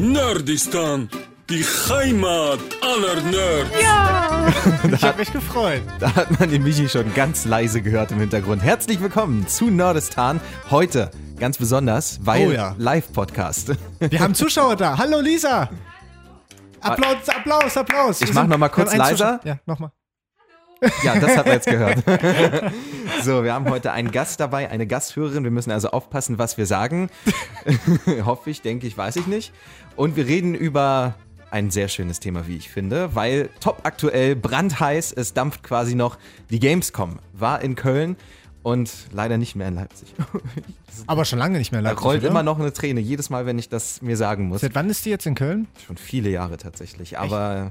Nerdistan, die Heimat aller Nerds. Ich habe mich gefreut. Da hat man den Michi schon ganz leise gehört im Hintergrund. Herzlich willkommen zu Nerdistan. Heute ganz besonders, weil Oh ja. Live-Podcast. Wir haben Zuschauer da. Hallo Lisa. Applaus, Applaus, Applaus. Ich mach sind- noch mal wir kurz leiser. Ja, nochmal. Ja, das hat er jetzt gehört. So, wir haben heute einen Gast dabei, eine Gasthörerin. Wir müssen also aufpassen, was wir sagen. Hoffe ich, denke ich, weiß ich nicht. Und wir reden über ein sehr schönes Thema, wie ich finde, weil top aktuell, brandheiß, es dampft quasi noch. Die Gamescom war in Köln und leider nicht mehr in Leipzig. Aber schon lange nicht mehr Da Leipzig, rollt oder? immer noch eine Träne, jedes Mal, wenn ich das mir sagen muss. Seit wann ist die jetzt in Köln? Schon viele Jahre tatsächlich. Aber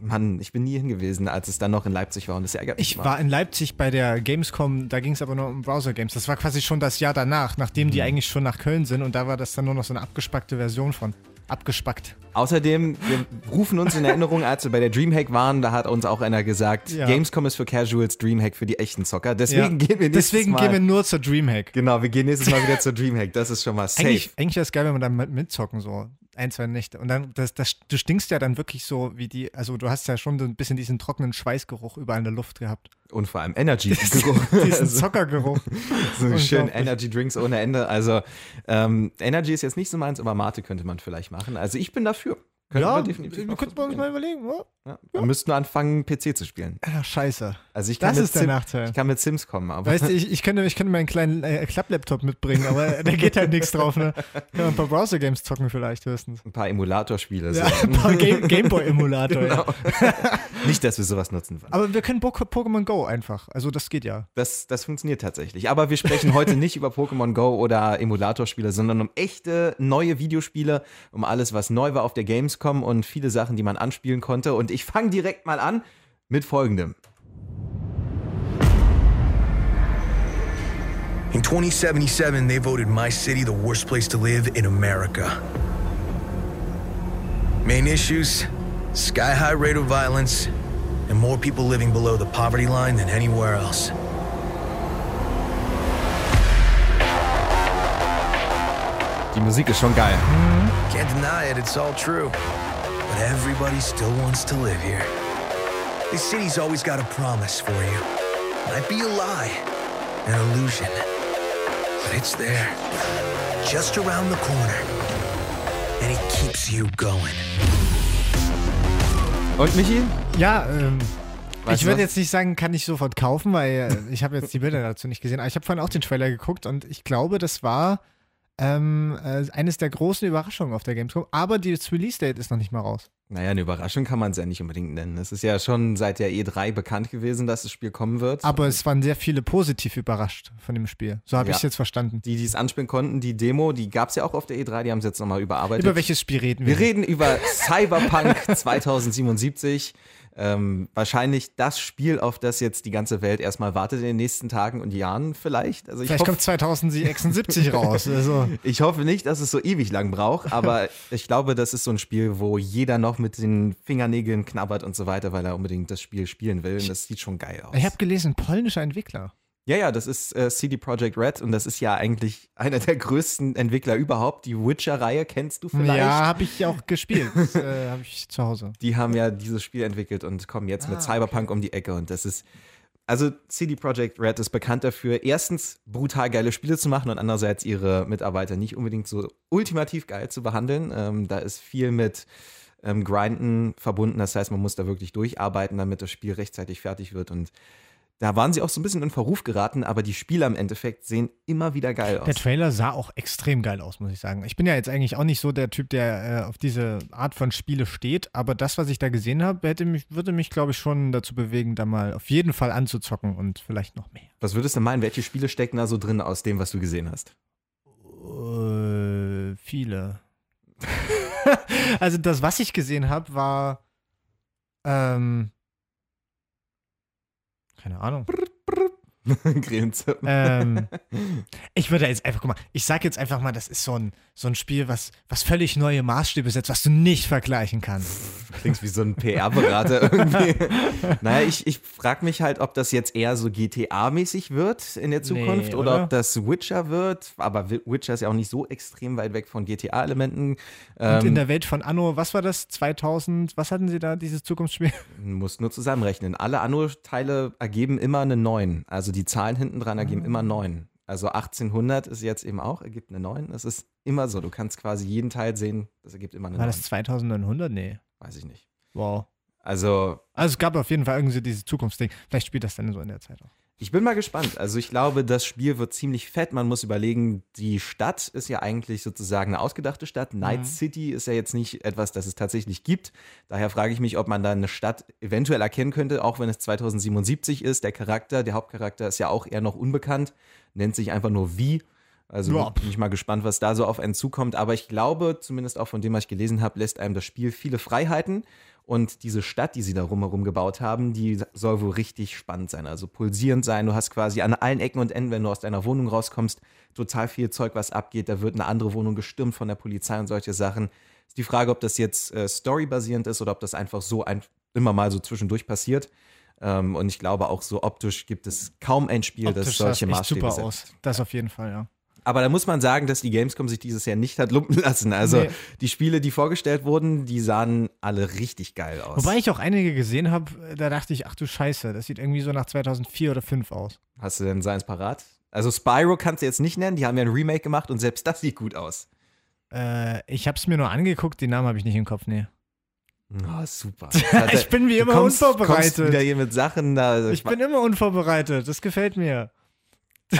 Mann, ich bin nie hingewiesen, als es dann noch in Leipzig war und das ärgert mich Ich mal. war in Leipzig bei der Gamescom, da ging es aber nur um Browser-Games. Das war quasi schon das Jahr danach, nachdem Mhm. die eigentlich schon nach Köln sind und da war das dann nur noch so eine abgespackte Version von. Abgespackt. Außerdem, wir rufen uns in Erinnerung, als wir bei der Dreamhack waren, da hat uns auch einer gesagt, Ja. Gamescom ist für Casuals, Dreamhack für die echten Zocker. Deswegen Ja. gehen wir nächstes Deswegen Mal. gehen wir nur zur Dreamhack. genau, wir gehen nächstes Mal wieder zur Dreamhack. Das ist schon mal safe. Eigentlich, eigentlich wäre es geil, wenn dann mit, mitzocken, so ein, zwei Nächte. Und dann, das, das, du stinkst ja dann wirklich so wie die, also du hast ja schon so ein bisschen diesen trockenen Schweißgeruch überall in der Luft gehabt. Und vor allem Energy-Geruch. Diesen Zockergeruch. so schön. Energy-Drinks ohne Ende. Also ähm, Energy ist jetzt nicht so meins, aber Mate könnte man vielleicht machen. Also ich bin dafür. Könnten ja, wir wir, definitiv mal könnten wir uns mal überlegen. Oh, Ja. Wir müssten nur anfangen, PC zu spielen. ja, scheiße. Also ich kann, Das ist der Sim- Nachteil. ich kann mit Sims kommen, aber Weißt du, ich, ich, könnte, ich könnte meinen kleinen äh, Klapplaptop mitbringen, aber da geht halt nichts drauf. Ne? Kann man ein paar Browser-Games zocken vielleicht höchstens. ein paar Emulatorspiele. Ja, so. ein paar Game, Gameboy-Emulator. Ja. Nicht, dass wir sowas nutzen wollen. Aber wir können Bo- Pokémon Go einfach. Also das geht ja. Das, das funktioniert tatsächlich. Aber wir sprechen heute nicht über Pokémon Go oder Emulatorspiele, sondern um echte neue Videospiele, um alles, was neu war auf der Gamescom und viele Sachen, die man anspielen konnte. Und ich fange direkt mal an mit folgendem. In 2077, they voted my city the worst place to live in America. Main issues sky high rate of violence, and more people living below the poverty line than anywhere else. Die Musik ist schon geil. Can't deny it, it's all true. But everybody still wants to live here. This city's always got a promise for you. Might be a lie, an illusion. But it's there, just around the corner. And it keeps you going. Und Michi? Ja, ähm, Weißt ich würde jetzt nicht sagen, kann ich sofort kaufen, weil äh, ich habe jetzt die Bilder dazu nicht gesehen. Aber ich habe vorhin auch den Trailer geguckt und ich glaube, das war ähm, äh, eines der großen Überraschungen auf der Gamescom. Aber das Release-Date ist noch nicht mal raus. Naja, eine Überraschung kann man es ja nicht unbedingt nennen. Es ist ja schon seit der E3 bekannt gewesen, dass das Spiel kommen wird. Aber es waren sehr viele positiv überrascht von dem Spiel. So habe Ja. ich es jetzt verstanden. die, die es anspielen konnten, die Demo, die gab es ja auch auf der E3, die haben es jetzt nochmal überarbeitet. Über welches Spiel reden wir? Wir reden über Cyberpunk 2077. Ähm, wahrscheinlich das Spiel, auf das jetzt die ganze Welt erstmal wartet in den nächsten Tagen und Jahren vielleicht. Also ich, Vielleicht hoff, kommt 2076 raus. Also, ich hoffe nicht, dass es so ewig lang braucht, aber ich glaube, das ist so ein Spiel, wo jeder noch mit den Fingernägeln knabbert und so weiter, weil er unbedingt das Spiel spielen will. Und das sieht schon geil aus. ich habe gelesen, polnischer Entwickler. Ja, ja, das ist äh, CD Projekt Red und das ist ja eigentlich einer der größten Entwickler überhaupt. Die Witcher-Reihe kennst du vielleicht? Ja, habe ich auch gespielt. Das, äh, habe ich zu Hause. Die haben ja dieses Spiel entwickelt und kommen jetzt Ah, mit Cyberpunk um die Ecke und das ist also CD Projekt Red ist bekannt dafür, erstens brutal geile Spiele zu machen und andererseits ihre Mitarbeiter nicht unbedingt so ultimativ geil zu behandeln. Ähm, da ist viel mit ähm, Grinden verbunden, das heißt, man muss da wirklich durcharbeiten, damit das Spiel rechtzeitig fertig wird und da waren sie auch so ein bisschen in Verruf geraten, aber die Spiele im Endeffekt sehen immer wieder geil aus. Der Trailer sah auch extrem geil aus, muss ich sagen. Ich bin ja jetzt eigentlich auch nicht so der Typ, der äh, auf diese Art von Spiele steht, aber das, was ich da gesehen habe, hätte mich, würde mich, glaube ich, schon dazu bewegen, da mal auf jeden Fall anzuzocken und vielleicht noch mehr. Was würdest du meinen, welche Spiele stecken da so drin aus dem, was du gesehen hast? Äh, viele. also das, was ich gesehen habe, war ähm, keine Ahnung. Grillenzirpen. Ähm, ich würde jetzt einfach, guck mal, ich sag jetzt einfach mal, das ist so ein, so ein Spiel, was, was völlig neue Maßstäbe setzt, was du nicht vergleichen kannst. Klingt wie so ein PR-Berater irgendwie. naja, ich, ich frage mich halt, ob das jetzt eher so GTA-mäßig wird in der Zukunft Nee, oder? oder? ob das Witcher wird. Aber Wi- Witcher ist ja auch nicht so extrem weit weg von GTA-Elementen. Und Ähm, in der Welt von Anno, was war das? 2000, was hatten sie da, dieses Zukunftsspiel? muss nur zusammenrechnen. Alle Anno-Teile ergeben immer eine 9. Also die Zahlen hinten dran ergeben immer 9. Also 1800 ist jetzt eben auch, ergibt eine 9. Das ist immer so. Du kannst quasi jeden Teil sehen, das ergibt immer eine War 9. das 2100? Nee. Weiß ich nicht. Wow. Also Also es gab auf jeden Fall irgendwie dieses Zukunftsding. Vielleicht spielt das dann so in der Zeit auch. Ich bin mal gespannt. Also ich glaube, das Spiel wird ziemlich fett. Man muss überlegen, die Stadt ist ja eigentlich sozusagen eine ausgedachte Stadt. Night City ist ja jetzt nicht etwas, das es tatsächlich gibt. Daher frage ich mich, ob man da eine Stadt eventuell erkennen könnte, auch wenn es 2077 ist. Der Charakter, der Hauptcharakter ist ja auch eher noch unbekannt, nennt sich einfach nur Wie. Also Ja. bin ich mal gespannt, was da so auf einen zukommt. Aber ich glaube, zumindest auch von dem, was ich gelesen habe, lässt einem das Spiel viele Freiheiten. Und diese Stadt, die sie da rumherum gebaut haben, die soll wohl richtig spannend sein. Also pulsierend sein. Du hast quasi an allen Ecken und Enden, wenn du aus deiner Wohnung rauskommst, total viel Zeug, was abgeht. Da wird eine andere Wohnung gestürmt von der Polizei und solche Sachen. Ist die Frage, ob das jetzt äh, storybasierend ist oder ob das einfach so ein, immer mal so zwischendurch passiert. Ähm, und ich glaube auch so optisch gibt es kaum ein Spiel, das Optisch es solche Maßstäbe super setzt. aus. Das auf jeden Fall, ja. Aber da muss man sagen, dass die Gamescom sich dieses Jahr nicht hat lumpen lassen. Also Nee. die Spiele, die vorgestellt wurden, die sahen alle richtig geil aus. Wobei ich auch einige gesehen habe, da dachte ich, ach du Scheiße, das sieht irgendwie so nach 2004 oder 2005 aus. Hast du denn seins parat? Also Spyro kannst du jetzt nicht nennen, die haben ja ein Remake gemacht und selbst das sieht gut aus. Äh, ich habe es mir nur angeguckt, den Namen habe ich nicht im Kopf, nee. Oh, super. Ich bin wie Du immer kommst, Kommst unvorbereitet. wieder hier mit Sachen da. Ich bin immer unvorbereitet, das gefällt mir.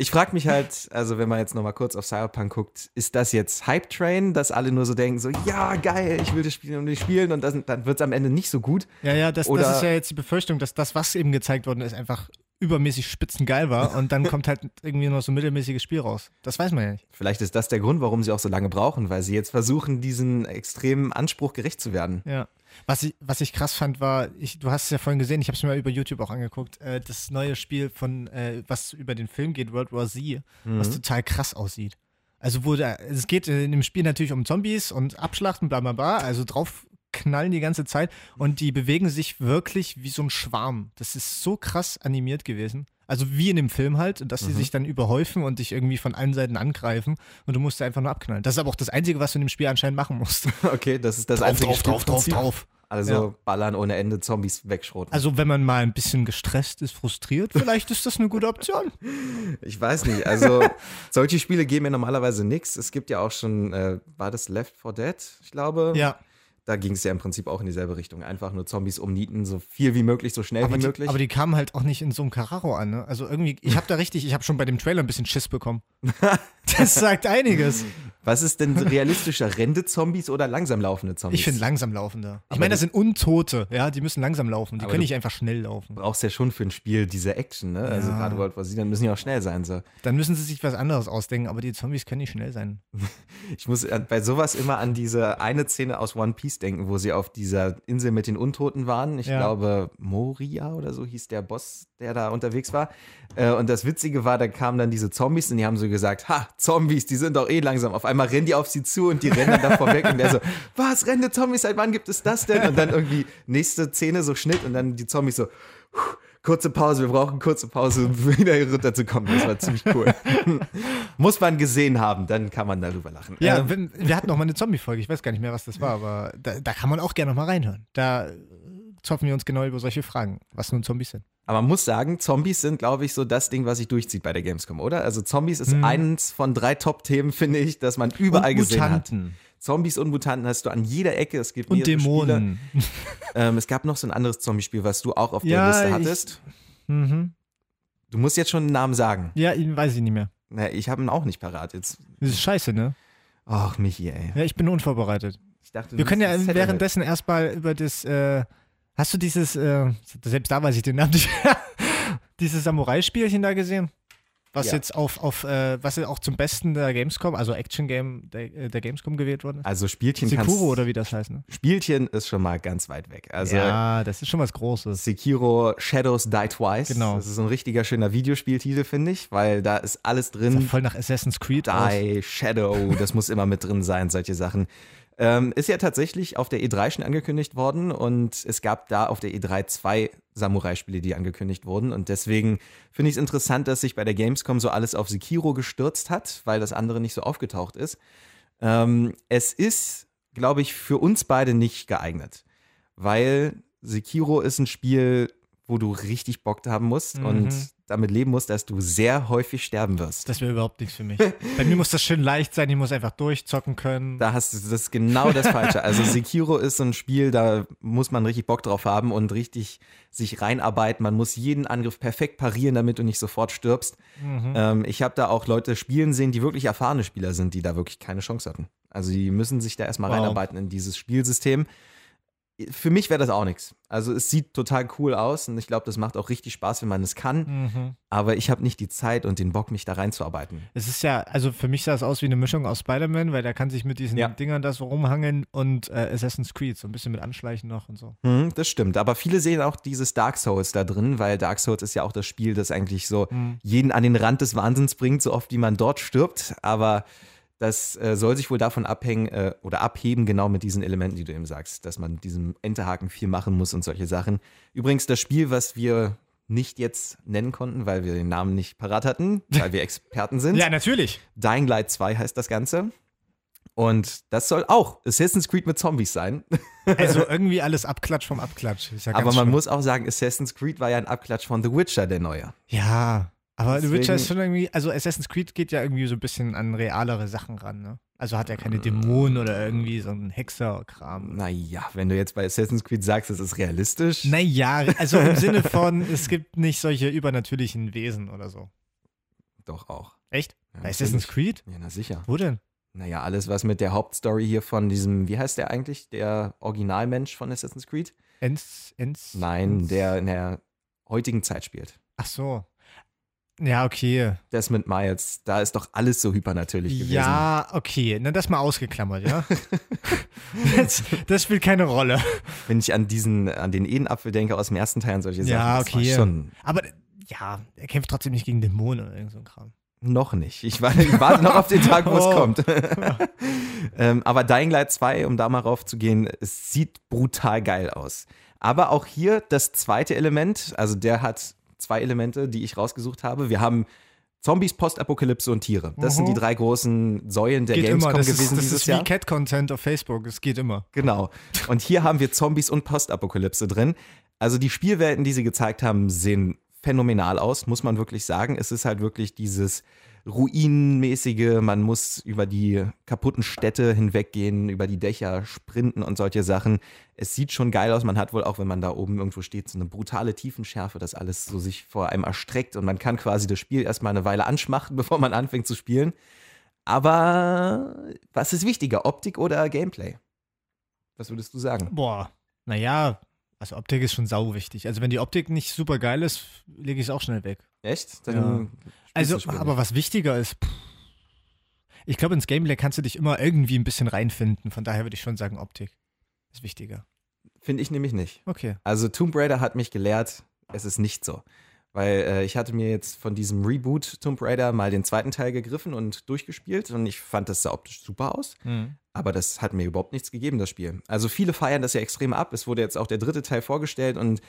Ich frage mich halt, also wenn man jetzt nochmal kurz auf Cyberpunk guckt, ist das jetzt Hype Train, dass alle nur so denken, so, ja, geil, ich will das Spiel und nicht spielen und das, dann wird es am Ende nicht so gut. Ja, ja, das, Oder- das ist ja jetzt die Befürchtung, dass das, was eben gezeigt worden ist, einfach übermäßig spitzengeil war und dann kommt halt irgendwie noch so ein mittelmäßiges Spiel raus. Das weiß man ja nicht. Vielleicht ist das der Grund, warum sie auch so lange brauchen, weil sie jetzt versuchen, diesen extremen Anspruch gerecht zu werden. Ja. Was ich, was ich krass fand, war, ich, du hast es ja vorhin gesehen, ich habe es mir mal über YouTube auch angeguckt, äh, das neue Spiel von, äh, was über den Film geht, World War Z, was total krass aussieht. Also wo da, es geht in dem Spiel natürlich um Zombies und Abschlachten, bla bla bla, also drauf knallen die ganze Zeit und die bewegen sich wirklich wie so ein Schwarm. Das ist so krass animiert gewesen. Also wie in dem Film halt, dass sie sich dann überhäufen und dich irgendwie von allen Seiten angreifen und du musst sie einfach nur abknallen. Das ist aber auch das Einzige, was du in dem Spiel anscheinend machen musst. Okay, das ist das drauf, einzige drauf, drauf, drauf, drauf. Also Ja. ballern ohne Ende, Zombies wegschroten. Also wenn man mal ein bisschen gestresst ist, frustriert, vielleicht ist das eine gute Option. Ich weiß nicht, also solche Spiele geben mir normalerweise nichts. Es gibt ja auch schon, äh, war das Left 4 Dead, ich glaube? Ja, Da ging es ja im Prinzip auch in dieselbe Richtung. Einfach nur Zombies umnieten, so viel wie möglich, so schnell aber wie die, möglich. aber die kamen halt auch nicht in so einem Carraro an. Ne? Also irgendwie, ich habe da richtig, ich habe schon bei dem Trailer ein bisschen Schiss bekommen. Das sagt einiges. Was ist denn realistischer, Rente-Zombies oder langsam laufende Zombies? Ich finde langsam laufender. Ich meine, das sind Untote, ja, die müssen langsam laufen. Die können nicht einfach schnell laufen. Du brauchst ja schon für ein Spiel diese Action, ne? Also Ja. gerade World War Z, dann müssen die auch schnell sein. So. Dann müssen sie sich was anderes ausdenken, aber die Zombies können nicht schnell sein. Ich muss bei sowas immer an diese eine Szene aus One Piece denken, wo sie auf dieser Insel mit den Untoten waren. Ich Ja. glaube, Moria oder so hieß der Boss, der da unterwegs war. Äh, Und das Witzige war, da kamen dann diese Zombies und die haben so gesagt, ha, Zombies, die sind doch eh langsam. Auf einmal rennen die auf sie zu und die rennen dann davor weg und der so, was, rennende Zombies, seit wann gibt es das denn? Und dann irgendwie nächste Szene so Schnitt und dann die Zombies so, "Puh, kurze Pause, wir brauchen kurze Pause, um wieder hier runterzukommen. Das war ziemlich cool. Muss man gesehen haben, dann kann man darüber lachen. Ja, Ähm, wenn, wir hatten noch mal eine Zombie-Folge, ich weiß gar nicht mehr, was das war, aber da, da kann man auch gerne noch mal reinhören. Da äh, zoffen wir uns genau über solche Fragen, was nun Zombies sind. Aber man muss sagen, Zombies sind, glaube ich, so das Ding, was sich durchzieht bei der Gamescom, oder? Also Zombies ist eins von drei Top-Themen, finde ich, dass man überall Und gesehen hat. Mutanten. Zombies und Mutanten hast du an jeder Ecke. Es gibt Und Dämonen. Ähm, es gab noch so ein anderes Zombie-Spiel, was du auch auf der Ja, Liste ich- hattest. Mhm. Du musst jetzt schon einen Namen sagen. Ja, ihn weiß ich nicht mehr. Na, ich habe ihn auch nicht parat. Jetzt. Das ist scheiße, ne? Ach, Michi, ey. Ja, ich bin unvorbereitet. Ich dachte, Wir können ja währenddessen erstmal über das, äh, hast du dieses, äh, selbst da weiß ich den Namen nicht, dieses Samurai-Spielchen da gesehen? was Ja. jetzt auf, auf äh, was auch zum Besten der Gamescom, also Action Game der, äh, der Gamescom gewählt worden ist? Also Spielchen Sekiro oder wie das heißt, ne? Spielchen ist schon mal ganz weit weg. Also ja, das ist schon was Großes. Sekiro Shadows Die Twice. Genau. Das ist so ein richtiger schöner Videospieltitel, finde ich, weil da ist alles drin. voll nach Assassin's Creed aus. Die, Shadow, das muss immer mit drin sein, solche Sachen. Ähm, ist ja tatsächlich auf der E3 schon angekündigt worden und es gab da auf der E3 zwei Samurai-Spiele, die angekündigt wurden. Und deswegen finde ich es interessant, dass sich bei der Gamescom so alles auf Sekiro gestürzt hat, weil das andere nicht so aufgetaucht ist. Ähm, es ist, glaube ich, für uns beide nicht geeignet, weil Sekiro ist ein Spiel, wo du richtig Bock haben musst Mhm. und damit leben musst, dass du sehr häufig sterben wirst. Das wäre überhaupt nichts für mich. Bei mir muss das schön leicht sein, ich muss einfach durchzocken können. Da hast du das ist genau das Falsche. Also Sekiro ist so ein Spiel, da muss man richtig Bock drauf haben und richtig sich reinarbeiten. Man muss jeden Angriff perfekt parieren, damit du nicht sofort stirbst. Mhm. Ähm, ich habe da auch Leute spielen sehen, die wirklich erfahrene Spieler sind, die da wirklich keine Chance hatten. Also die müssen sich da erstmal Wow. reinarbeiten in dieses Spielsystem. Für mich wäre das auch nichts. Also es sieht total cool aus und ich glaube, das macht auch richtig Spaß, wenn man es kann. Mhm. Aber ich habe nicht die Zeit und den Bock, mich da reinzuarbeiten. Es ist ja, also für mich sah es aus wie eine Mischung aus Spider-Man, weil der kann sich mit diesen Ja. Dingern da so rumhangeln und äh, Assassin's Creed, so ein bisschen mit Anschleichen noch und so. Hm, das stimmt. Aber viele sehen auch dieses Dark Souls da drin, weil Dark Souls ist ja auch das Spiel, das eigentlich so Mhm. jeden an den Rand des Wahnsinns bringt, so oft wie man dort stirbt. Aber das äh, soll sich wohl davon abhängen äh, oder abheben, genau mit diesen Elementen, die du eben sagst, dass man diesem Enterhaken viel machen muss und solche Sachen. Übrigens, das Spiel, was wir nicht jetzt nennen konnten, weil wir den Namen nicht parat hatten, weil wir Experten sind. Ja, natürlich. Dying Light 2 heißt das Ganze. Und das soll auch Assassin's Creed mit Zombies sein. Also irgendwie alles Abklatsch vom Abklatsch. Ja Aber man schlimm. muss auch sagen, Assassin's Creed war ja ein Abklatsch von The Witcher, der neue. Ja, aber The Witcher Deswegen- ist schon irgendwie, also Assassin's Creed geht ja irgendwie so ein bisschen an realere Sachen ran, ne? Also hat er keine Dämonen oder irgendwie so ein Hexerkram. Naja, wenn du jetzt bei Assassin's Creed sagst, es ist realistisch. Naja, also im Sinne von, es gibt nicht solche übernatürlichen Wesen oder so. Doch auch. Echt? Ja, Bei Assassin's. Creed? Ja, na sicher. Wo denn? Naja, alles, was mit der Hauptstory hier von diesem, wie heißt der eigentlich? Der Originalmensch von Assassin's Creed? Enz, Enz, Nein, der in der heutigen Zeit spielt. Ach so. Ja, okay. Desmond Miles, da ist doch alles so hypernatürlich gewesen. Ja, okay. Na, das mal ausgeklammert, ja? das, das spielt keine Rolle. Wenn ich an diesen, an den Edenapfel denke aus dem ersten Teil und solche Sachen. Ja, das war okay. schon Aber ja, er kämpft trotzdem nicht gegen Dämonen oder irgend so ein Kram. Noch nicht. Ich warte, ich warte noch auf den Tag, wo es Oh. kommt. ähm, aber Dying Light 2, um da mal rauf zu gehen, es sieht brutal geil aus. Aber auch hier das zweite Element, also der hat zwei Elemente, die ich rausgesucht habe. Wir haben Zombies, Postapokalypse und Tiere. Das sind Mhm. die drei großen Säulen der geht Gamescom immer. Das gewesen ist, das dieses ist Jahr. wie Cat-Content auf Facebook. Es geht immer. Genau. Und hier haben wir Zombies und Postapokalypse drin. Also die Spielwelten, die sie gezeigt haben, sehen phänomenal aus, muss man wirklich sagen. Es ist halt wirklich dieses Ruinenmäßige, man muss über die kaputten Städte hinweggehen, über die Dächer sprinten und solche Sachen. Es sieht schon geil aus. Man hat wohl auch, wenn man da oben irgendwo steht, so eine brutale Tiefenschärfe, dass alles so sich vor einem erstreckt und man kann quasi das Spiel erstmal eine Weile anschmachten, bevor man anfängt zu spielen. Aber was ist wichtiger, Optik oder Gameplay? Was würdest du sagen? Boah, naja, also Optik ist schon sau wichtig. Also wenn die Optik nicht super geil ist, lege ich es auch schnell weg. Echt? Ja. Also, aber was wichtiger ist, pff, ich glaube, ins Gameplay kannst du dich immer irgendwie ein bisschen reinfinden. Von daher würde ich schon sagen, Optik ist wichtiger. Finde ich nämlich nicht. Okay. Also Tomb Raider hat mich gelehrt, es ist nicht so. Weil äh, ich hatte mir jetzt von diesem Reboot Tomb Raider mal den zweiten Teil gegriffen und durchgespielt und ich fand das sah optisch super aus. Aber das hat mir überhaupt nichts gegeben, das Spiel. Also viele feiern das ja extrem ab. Es wurde jetzt auch der dritte Teil vorgestellt und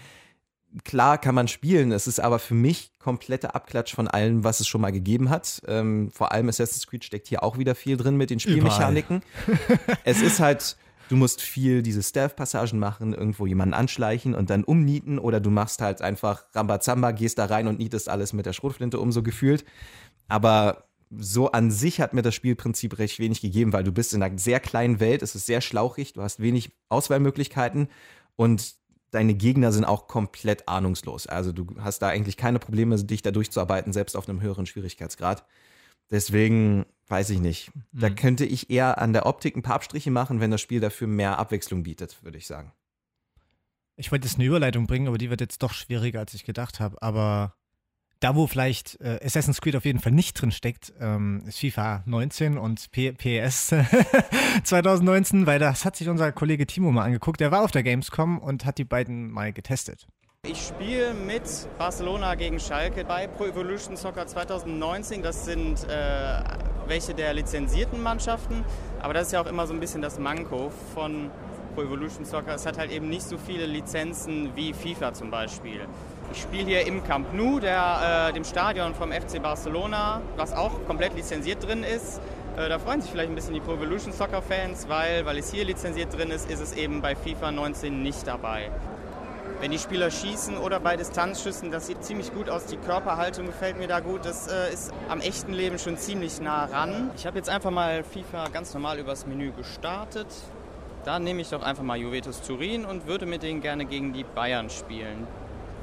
klar kann man spielen. Es ist aber für mich kompletter Abklatsch von allem, was es schon mal gegeben hat. Ähm, vor allem Assassin's Creed steckt hier auch wieder viel drin mit den Spielmechaniken. es ist halt, du musst viel diese Stealth-Passagen machen, irgendwo jemanden anschleichen und dann umnieten oder du machst halt einfach Rambazamba, gehst da rein und nietest alles mit der Schrotflinte um, so gefühlt. Aber so an sich hat mir das Spielprinzip recht wenig gegeben, weil du bist in einer sehr kleinen Welt, es ist sehr schlauchig, du hast wenig Auswahlmöglichkeiten und deine Gegner sind auch komplett ahnungslos. Also du hast da eigentlich keine Probleme, dich da durchzuarbeiten, selbst auf einem höheren Schwierigkeitsgrad. Deswegen weiß ich nicht. Da Mhm. könnte ich eher an der Optik ein paar Abstriche machen, wenn das Spiel dafür mehr Abwechslung bietet, würde ich sagen. Ich wollte jetzt eine Überleitung bringen, aber die wird jetzt doch schwieriger, als ich gedacht habe. Aber Da, wo vielleicht äh, Assassin's Creed auf jeden Fall nicht drin steckt, ähm, ist FIFA 19 und P PS 2019, weil das hat sich unser Kollege Timo mal angeguckt. Der war auf der Gamescom und hat die beiden mal getestet. Ich spiele mit Barcelona gegen Schalke bei Pro Evolution Soccer 2019. Das sind äh, welche der lizenzierten Mannschaften, aber das ist ja auch immer so ein bisschen das Manko von Pro Evolution Soccer. Es hat halt eben nicht so viele Lizenzen wie FIFA zum Beispiel. Ich spiele hier im Camp Nou, der, äh, dem Stadion vom FC Barcelona, was auch komplett lizenziert drin ist. Äh, da freuen sich vielleicht ein bisschen die Pro Evolution Soccer Fans, weil, weil es hier lizenziert drin ist, ist es eben bei FIFA 19 nicht dabei. Wenn die Spieler schießen oder bei Distanzschüssen, das sieht ziemlich gut aus. Die Körperhaltung gefällt mir da gut. Das äh, ist am echten Leben schon ziemlich nah ran. Ich habe jetzt einfach mal FIFA ganz normal übers Menü gestartet. Da nehme ich doch einfach mal Juventus Turin und würde mit denen gerne gegen die Bayern spielen.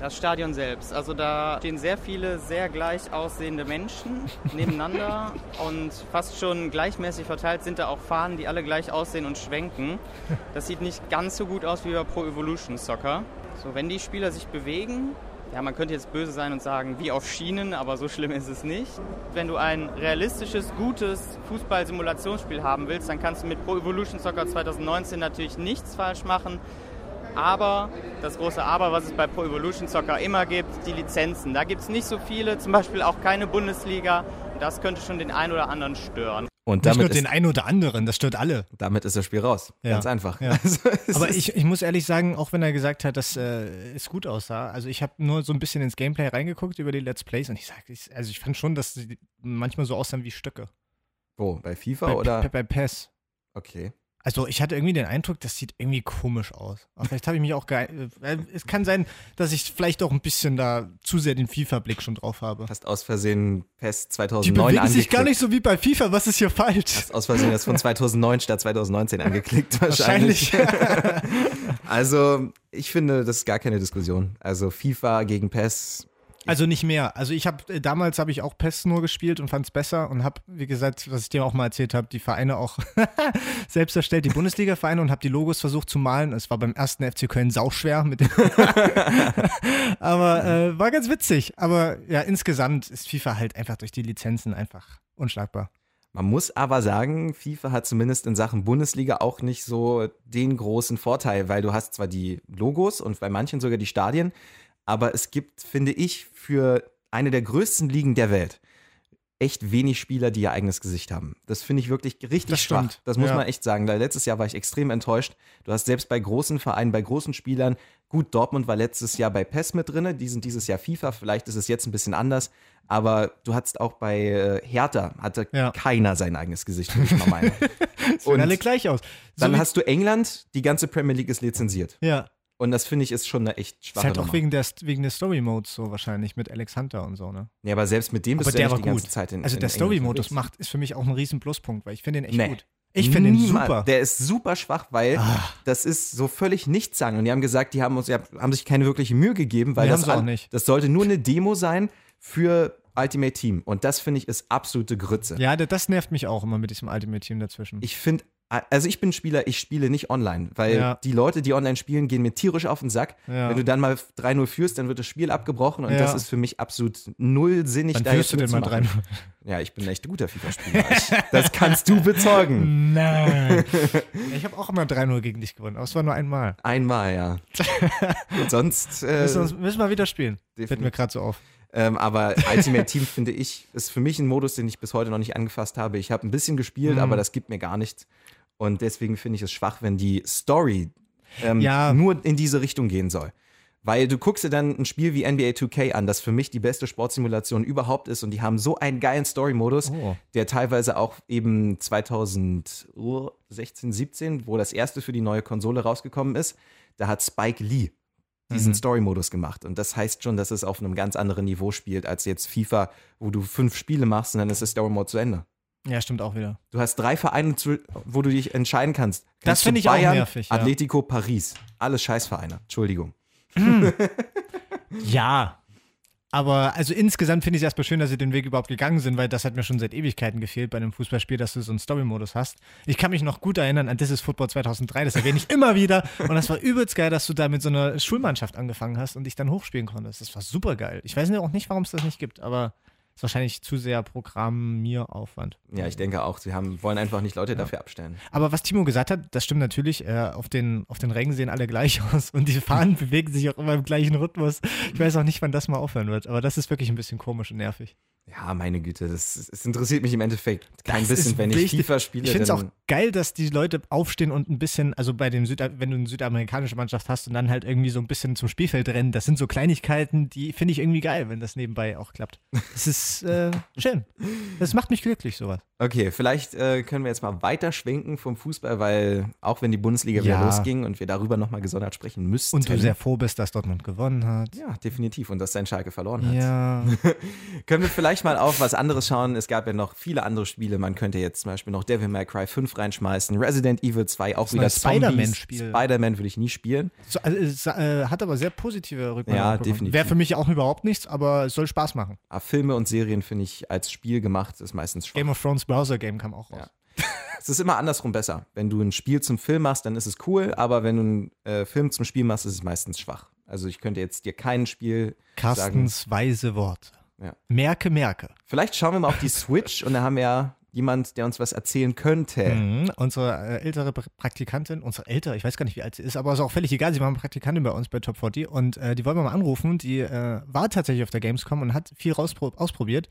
Das Stadion selbst. Also da stehen sehr viele sehr gleich aussehende Menschen nebeneinander und fast schon gleichmäßig verteilt sind da auch Fahnen, die alle gleich aussehen und schwenken. Das sieht nicht ganz so gut aus wie bei Pro Evolution Soccer. So, wenn die Spieler sich bewegen, ja, man könnte jetzt böse sein und sagen, wie auf Schienen, aber so schlimm ist es nicht. Wenn du ein realistisches, gutes Fußball-Simulationsspiel haben willst, dann kannst du mit Pro Evolution Soccer 2019 natürlich nichts falsch machen. Aber das große Aber, was es bei Pro Evolution Soccer immer gibt, die Lizenzen. Da gibt es nicht so viele, zum Beispiel auch keine Bundesliga. Das könnte schon den einen oder anderen stören. Und Nicht nur damit den einen oder anderen, das stört alle. damit ist das Spiel raus. Ja. Ganz einfach. Ja. Also, Aber ich, ich muss ehrlich sagen, auch wenn er gesagt hat, dass äh, es gut aussah, also ich habe nur so ein bisschen ins Gameplay reingeguckt über die Let's Plays und ich sag, ich, also ich fand schon, dass sie manchmal so aussahen wie Stöcke. Wo? Bei FIFA Bei, oder? bei, bei PES. Okay. Also ich hatte irgendwie den Eindruck, das sieht irgendwie komisch aus. Aber vielleicht habe ich mich auch ge äh, Es kann sein, dass ich vielleicht auch ein bisschen da zu sehr den FIFA-Blick schon drauf habe. Hast aus Versehen PES Die 2009 bewegen sich gar angeklickt. nicht so wie bei FIFA. Was ist hier falsch? Hast aus Versehen das von 2009 statt 2019 angeklickt wahrscheinlich. also ich finde, das ist gar keine Diskussion. Also FIFA gegen PES. Also nicht mehr. Also ich habe damals habe ich auch PES nur gespielt und fand es besser und habe, wie gesagt, was ich dir auch mal erzählt habe, die Vereine auch selbst erstellt, die Bundesliga-Vereine und habe die Logos versucht zu malen. Es war beim ersten FC Köln sauschwer mit dem Aber äh, war ganz witzig. Aber ja, insgesamt ist FIFA halt einfach durch die Lizenzen einfach unschlagbar. Man muss aber sagen, FIFA hat zumindest in Sachen Bundesliga auch nicht so den großen Vorteil, weil du hast zwar die Logos und bei manchen sogar die Stadien, aber es gibt, finde ich, für eine der größten Ligen der Welt echt wenig Spieler, die ihr eigenes Gesicht haben. Das finde ich wirklich richtig Das schwach. stimmt. Das muss Ja. man echt sagen. Letztes Jahr war ich extrem enttäuscht. Du hast selbst bei großen Vereinen, bei großen Spielern, gut, Dortmund war letztes Jahr bei PES mit drin, die sind dieses Jahr FIFA, vielleicht ist es jetzt ein bisschen anders, aber du hattest auch bei äh, Hertha, hatte Ja. keiner sein eigenes Gesicht, würde ich mal meinen. Sehen Und alle gleich aus. So dann hast du England, die ganze Premier League ist lizenziert. ja, Und das finde ich ist schon eine echt ist schwache halt auch wegen der, wegen der Story-Modes so wahrscheinlich mit Alex Hunter und so, ne? ja, aber selbst mit dem bist Aber du der ja war nicht die ganze gut. Zeit in Also in der Story-Modus unterwegs. macht, ist für mich auch ein riesen Pluspunkt, weil ich finde den echt Nee. gut. Ich finde den Niemals. super. Der ist super schwach, weil Ah. das ist so völlig nichts sagen. Und die haben gesagt, die haben, uns, die haben sich keine wirkliche Mühe gegeben, weil Nee, das, an- nicht. das sollte nur eine Demo sein für Ultimate Team. Und das finde ich ist absolute Grütze. Ja, da- das nervt mich auch immer mit diesem Ultimate Team dazwischen. Ich finde, also ich bin Spieler, ich spiele nicht online, weil Ja. die Leute, die online spielen, gehen mir tierisch auf den Sack. Ja. Wenn du dann mal 3-0 führst, dann wird das Spiel abgebrochen und Ja. das ist für mich absolut nullsinnig. Wann da führst du denn mal mitzumachen. 3 Ja, ich bin ein echt guter FIFA-Spieler. Das kannst du bezeugen. Nein. ich habe auch immer 3-0 gegen dich gewonnen, aber es war nur einmal. Einmal, ja. Und sonst. Äh, Müssen, müssen wir wieder spielen. Fällt mir definitiv. gerade so auf. Ähm, aber Ultimate Team, finde ich, ist für mich ein Modus, den ich bis heute noch nicht angefasst habe. Ich habe ein bisschen gespielt, Mhm. aber das gibt mir gar nichts. Und deswegen finde ich es schwach, wenn die Story ähm, Ja. nur in diese Richtung gehen soll. Weil du guckst dir dann ein Spiel wie NBA 2K an, das für mich die beste Sportsimulation überhaupt ist und die haben so einen geilen Story-Modus, Oh. der teilweise auch eben 2016, 17, wo das erste für die neue Konsole rausgekommen ist, da hat Spike Lee diesen Mhm. Story-Modus gemacht. Und das heißt schon, dass es auf einem ganz anderen Niveau spielt als jetzt FIFA, wo du fünf Spiele machst und dann ist der Story-Mode zu Ende. Ja, stimmt auch wieder. Du hast drei Vereine, wo du dich entscheiden kannst. Das Kannst du finde ich auch Bayern, nervig, ja. Atletico, Paris. Alles Scheißvereine. Entschuldigung. Ja. Aber also insgesamt finde ich es erstmal schön, dass sie den Weg überhaupt gegangen sind, weil das hat mir schon seit Ewigkeiten gefehlt bei einem Fußballspiel, dass du so einen Story-Modus hast. Ich kann mich noch gut erinnern an This is Football 2003, das erwähne ich immer wieder. Und das war übelst geil, dass du da mit so einer Schulmannschaft angefangen hast und dich dann hochspielen konntest. Das war super geil. Ich weiß auch nicht, warum es das nicht gibt, aber ist wahrscheinlich zu sehr Programmieraufwand. Ja, ich denke auch, sie haben, wollen einfach nicht Leute dafür abstellen. Aber was Timo gesagt hat, das stimmt natürlich. Äh, auf, den, auf den Rängen sehen alle gleich aus und die Fahnen bewegen sich auch immer im gleichen Rhythmus. Ich weiß auch nicht, wann das mal aufhören wird, aber das ist wirklich ein bisschen komisch und nervig. Ja, meine Güte, das, das interessiert mich im Endeffekt kein Das bisschen, wenn ich. FIFA spiele. Ich finde es auch geil, dass die Leute aufstehen und ein bisschen, also bei dem Süd, wenn du eine südamerikanische Mannschaft hast und dann halt irgendwie so ein bisschen zum Spielfeld rennen, das sind so Kleinigkeiten, die finde ich irgendwie geil, wenn das nebenbei auch klappt. Das ist äh, schön. Das macht mich glücklich, sowas. Okay, vielleicht äh, können wir jetzt mal weiter schwenken vom Fußball, weil auch wenn die Bundesliga Ja. wieder losging und wir darüber nochmal gesondert sprechen müssten. Und du sehr froh bist, dass Dortmund gewonnen hat. Ja, definitiv. Und dass sein Schalke verloren hat. Ja. Können wir vielleicht mal auf was anderes schauen? Es gab ja noch viele andere Spiele. Man könnte jetzt zum Beispiel noch Devil May Cry 5 reinschmeißen, Resident Evil 2 auch wieder neue Zombies. Spider-Man-Spiel. Spider-Man würde ich nie spielen. So, also, äh, hat aber sehr positive Rückmeldungen. Ja, bekommen. definitiv. Wäre für mich auch überhaupt nichts, aber es soll Spaß machen. Aber Filme und Serien finde ich als Spiel gemacht ist meistens schwach. Game of Thrones Browser Game kam auch raus. Ja. Es ist immer andersrum besser. Wenn du ein Spiel zum Film machst, dann ist es cool, aber wenn du einen äh, Film zum Spiel machst, ist es meistens schwach. Also ich könnte jetzt dir kein Spiel sagen. Carstens weise Worte. Ja. Merke, merke. Vielleicht schauen wir mal auf die Switch und da haben wir ja jemand, der uns was erzählen könnte. Mhm. Unsere äh, ältere Pra- Praktikantin, unsere ältere, ich weiß gar nicht, wie alt sie ist, aber ist auch völlig egal. Sie war eine Praktikantin bei uns bei Top 40 und äh, die wollen wir mal anrufen. Die äh, war tatsächlich auf der Gamescom und hat viel ausprobiert.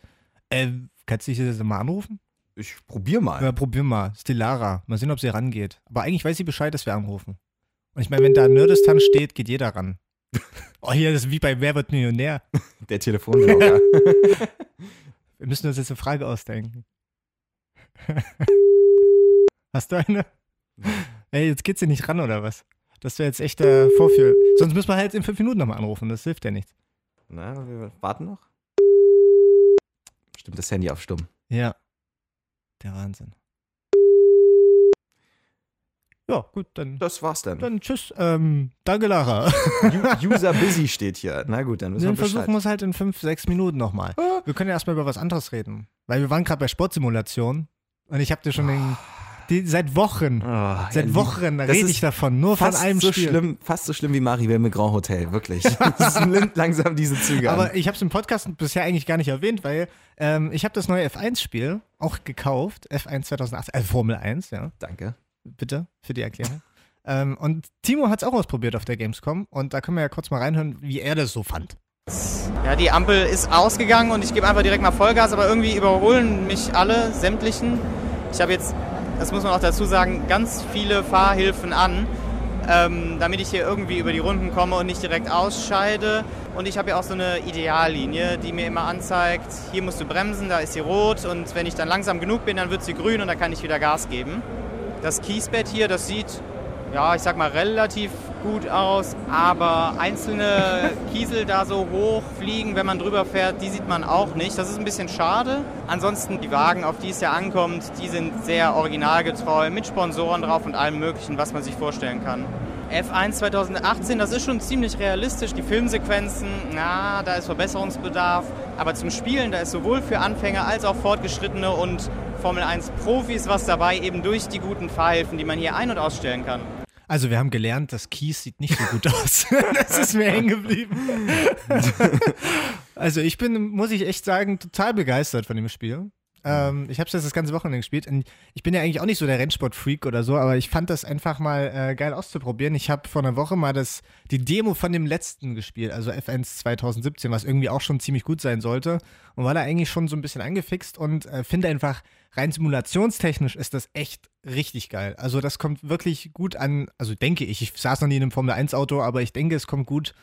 Äh, kannst du dich jetzt mal anrufen? Ich probier mal. Ja, probier mal. Ist die Lara. Mal sehen, ob sie rangeht. Aber eigentlich weiß sie Bescheid, dass wir anrufen. Und ich meine, wenn da Nerdistan steht, geht jeder ran. Oh, hier, das ist wie bei Wer wird Millionär. Der Telefonjoker. Wir müssen uns jetzt eine Frage ausdenken. Hast du eine? Ey, jetzt geht's dir nicht ran, oder was? Das wäre jetzt echt der Vorführ. Sonst müssen wir halt in fünf Minuten nochmal anrufen. Das hilft ja nichts. Na, wir warten noch. Stimmt das Handy auf stumm. Ja. Der Wahnsinn. Ja, gut, dann, Das war's dann. dann tschüss. Ähm, danke, Lara. User busy steht hier. Na gut, dann müssen Dann wir versuchen wir es halt in fünf, sechs Minuten nochmal. Wir können ja erstmal über was anderes reden. Weil wir waren gerade bei Sportsimulation und ich habe dir schon den, die, seit Wochen, Oh, seit ja, Wochen rede ich davon, nur von fast einem so Spiel. schlimm, fast so schlimm wie Maribel mit Grand Hotel, wirklich. Das nimmt langsam diese Züge an. Aber ich habe es im Podcast bisher eigentlich gar nicht erwähnt, weil ähm, ich habe das neue F1-Spiel auch gekauft, F1 2018, also Formel 1, ja, Danke. bitte für die Erklärung. ähm, und Timo hat es auch ausprobiert auf der Gamescom und da können wir ja kurz mal reinhören, wie er das so fand. Ja, die Ampel ist ausgegangen und ich gebe einfach direkt mal Vollgas, aber irgendwie überholen mich alle, sämtlichen. Ich habe jetzt, das muss man auch dazu sagen, ganz viele Fahrhilfen an, ähm, damit ich hier irgendwie über die Runden komme und nicht direkt ausscheide. Und ich habe ja auch so eine Ideallinie, die mir immer anzeigt, hier musst du bremsen, da ist sie rot und wenn ich dann langsam genug bin, dann wird sie grün und dann kann ich wieder Gas geben. Das Kiesbett hier, das sieht, ja, ich sag mal, relativ gut aus, aber einzelne Kiesel da so hoch fliegen, wenn man drüber fährt, die sieht man auch nicht. Das ist ein bisschen schade. Ansonsten die Wagen, auf die es ja ankommt, die sind sehr originalgetreu, mit Sponsoren drauf und allem Möglichen, was man sich vorstellen kann. F1 2018, das ist schon ziemlich realistisch. Die Filmsequenzen, na, da ist Verbesserungsbedarf. Aber zum Spielen, da ist sowohl für Anfänger als auch Fortgeschrittene und Formel 1 Profis was dabei, eben durch die guten Fahrhilfen, die man hier ein- und ausstellen kann. Also wir haben gelernt, das Kies sieht nicht so gut aus. das ist mir hängen geblieben. also ich bin, muss ich echt sagen, total begeistert von dem Spiel. Ähm, ich habe es jetzt das ganze Wochenende gespielt. Und ich bin ja eigentlich auch nicht so der Rennsport-Freak oder so, aber ich fand das einfach mal äh, geil auszuprobieren. Ich habe vor einer Woche mal das, die Demo von dem letzten gespielt, also F1 2017, was irgendwie auch schon ziemlich gut sein sollte. Und war da eigentlich schon so ein bisschen angefixt und äh, finde einfach, rein simulationstechnisch ist das echt richtig geil. Also das kommt wirklich gut an, also denke ich, ich saß noch nie in einem Formel 1 Auto, aber ich denke, es kommt gut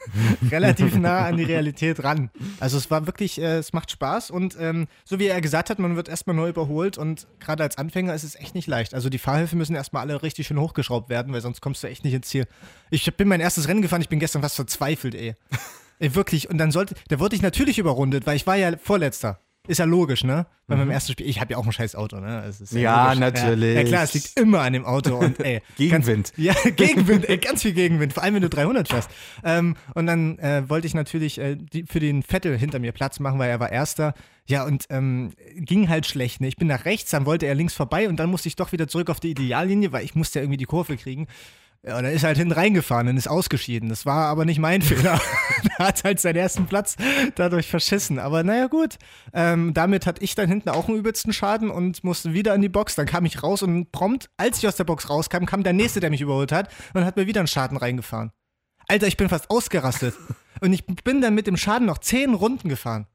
relativ nah an die Realität ran. Also es war wirklich, äh, es macht Spaß und ähm, so wie er gesagt hat, man wird erstmal neu überholt und gerade als Anfänger ist es echt nicht leicht. Also die Fahrhilfe müssen erstmal alle richtig schön hochgeschraubt werden, weil sonst kommst du echt nicht ins Ziel. Ich bin mein erstes Rennen gefahren, ich bin gestern fast verzweifelt, ey. ey wirklich, und dann sollte, da wurde ich natürlich überrundet, weil ich war ja Vorletzter. Ist ja logisch, ne? Bei Mhm. meinem ersten Spiel, ich habe ja auch ein scheiß Auto, ne? Es ist Ja, logisch. natürlich. Ja, ja, klar, es liegt immer an dem Auto und ey. Gegenwind. Ganz, ja, Gegenwind, ey, ganz viel Gegenwind, vor allem wenn du 300 fährst. Ähm, und dann äh, wollte ich natürlich äh, die, für den Vettel hinter mir Platz machen, weil er war Erster. Ja, und ähm, ging halt schlecht, ne? Ich bin nach rechts, dann wollte er links vorbei und dann musste ich doch wieder zurück auf die Ideallinie, weil ich musste ja irgendwie die Kurve kriegen. Ja, und dann ist er halt hinten reingefahren und ist ausgeschieden. Das war aber nicht mein Fehler. er hat halt seinen ersten Platz dadurch verschissen. Aber naja, gut. Ähm, damit hatte ich dann hinten auch einen übelsten Schaden und musste wieder in die Box. Dann kam ich raus und prompt, als ich aus der Box rauskam, kam der Nächste, der mich überholt hat und hat mir wieder einen Schaden reingefahren. Alter, ich bin fast ausgerastet. und ich bin dann mit dem Schaden noch zehn Runden gefahren.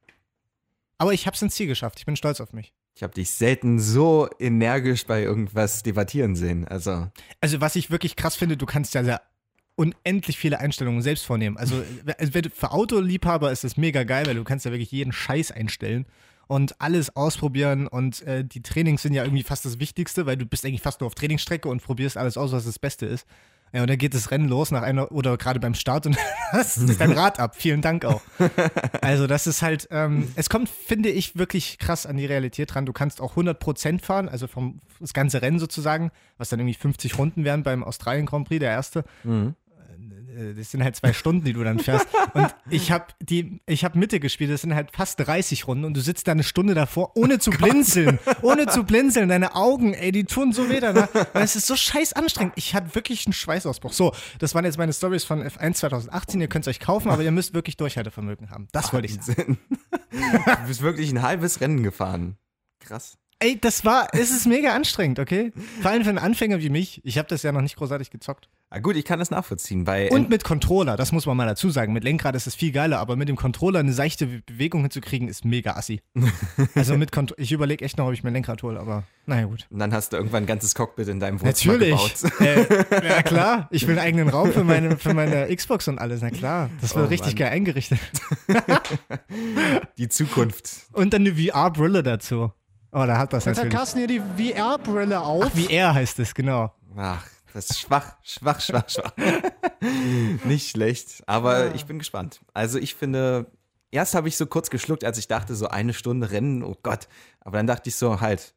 Aber ich hab's ins Ziel geschafft. Ich bin stolz auf mich. Ich habe dich selten so energisch bei irgendwas debattieren sehen. Also, Also, was ich wirklich krass finde, du kannst ja sehr unendlich viele Einstellungen selbst vornehmen. Also, für Autoliebhaber ist es mega geil, weil du kannst ja wirklich jeden Scheiß einstellen und alles ausprobieren und äh, die Trainings sind ja irgendwie fast das Wichtigste, weil du bist eigentlich fast nur auf Trainingsstrecke und probierst alles aus, was das Beste ist. Ja, und dann geht das Rennen los nach einer oder gerade beim Start und das ist dein Rad ab. Vielen Dank auch. Also das ist halt, ähm, es kommt, finde ich, wirklich krass an die Realität ran. Du kannst auch 100% fahren, also vom das ganze Rennen sozusagen, was dann irgendwie 50 Runden wären beim Australien Grand Prix, der erste. Äh, Das sind halt zwei Stunden, die du dann fährst. Und ich habe die, ich habe Mitte gespielt, das sind halt fast 30 Runden und du sitzt da eine Stunde davor, ohne zu blinzeln. Ohne zu blinzeln. Deine Augen, ey, die tun so weh danach. Weil es ist so scheiß anstrengend. Ich hatte wirklich einen Schweißausbruch. So, das waren jetzt meine Stories von F1 2018. Ihr könnt es euch kaufen, aber ihr müsst wirklich Durchhaltevermögen haben. Das wollte ich sagen. Du bist wirklich ein halbes Rennen gefahren. Krass. Ey, das war, es ist mega anstrengend, okay? Vor allem für einen Anfänger wie mich. Ich habe das ja noch nicht großartig gezockt. Ah, gut, ich kann das nachvollziehen. Bei Und mit Controller, das muss man mal dazu sagen. Mit Lenkrad ist es viel geiler, aber mit dem Controller eine seichte Be- Bewegung hinzukriegen, ist mega assi. Also mit Kont ich überlege echt noch, ob ich mir ein Lenkrad hole, aber naja, gut. Und dann hast du irgendwann ein ganzes Cockpit in deinem Wohnzimmer Natürlich. gebaut. äh, ja, klar. Ich will einen eigenen Raum für meine, für meine Xbox und alles. Na klar. Das wird Oh, richtig Mann. geil eingerichtet. Die Zukunft. Und dann eine VR-Brille dazu. Oh, da hat das Jetzt hat natürlich. Carsten hier die VR-Brille auf. VR heißt es, genau. Ach, das ist schwach, schwach, schwach, schwach. Nicht schlecht, aber ich bin gespannt. Also ich finde, erst habe ich so kurz geschluckt, als ich dachte, so eine Stunde Rennen, oh Gott. Aber dann dachte ich so, halt,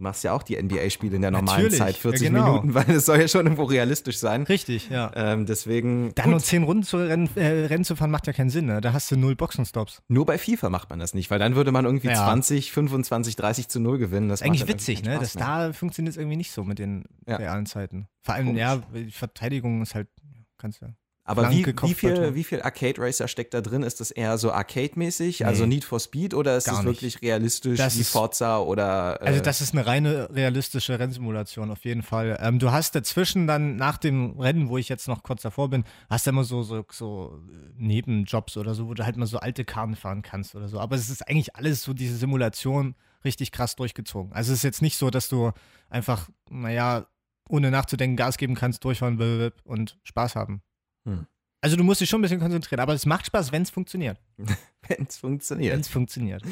du machst ja auch die NBA-Spiele in der normalen Natürlich, Zeit, 40 ja, genau. Minuten, weil es soll ja schon irgendwo realistisch sein. Richtig, ja. Ähm, deswegen, Dann nur zehn Runden zu rennen, äh, Rennen zu fahren, macht ja keinen Sinn, ne? Da hast du null Boxenstops. nur bei FIFA macht man das nicht, weil dann würde man irgendwie Ja. 20, 25, 30 zu 0 gewinnen. Das ist eigentlich witzig, ne? Das da funktioniert es irgendwie nicht so mit den Ja. realen Zeiten. Vor allem, Komisch. ja, die Verteidigung ist halt, kannst ja. Aber wie, wie, viel, wie viel Arcade Racer steckt da drin? Ist das eher so Arcade-mäßig, also Need for Speed, oder ist das nicht. wirklich realistisch Das wie Forza oder. Äh, Also das ist eine reine realistische Rennsimulation auf jeden Fall. Ähm, du hast dazwischen dann nach dem Rennen, wo ich jetzt noch kurz davor bin, hast du immer so, so, so äh, Nebenjobs oder so, wo du halt mal so alte Karten fahren kannst oder so. Aber es ist eigentlich alles so diese Simulation richtig krass durchgezogen. Also es ist jetzt nicht so, dass du einfach, naja, ohne nachzudenken Gas geben kannst, durchfahren und Spaß haben. Hm. Also du musst dich schon ein bisschen konzentrieren, aber es macht Spaß, wenn es funktioniert. wenn es funktioniert. Wenn es funktioniert.